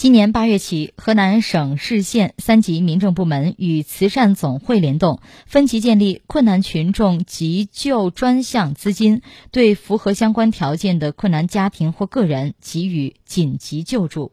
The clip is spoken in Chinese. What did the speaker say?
今年八月起河南省市县三级民政部门与慈善总会联动分级建立困难群众急救专项资金对符合相关条件的困难家庭或个人给予紧急救助。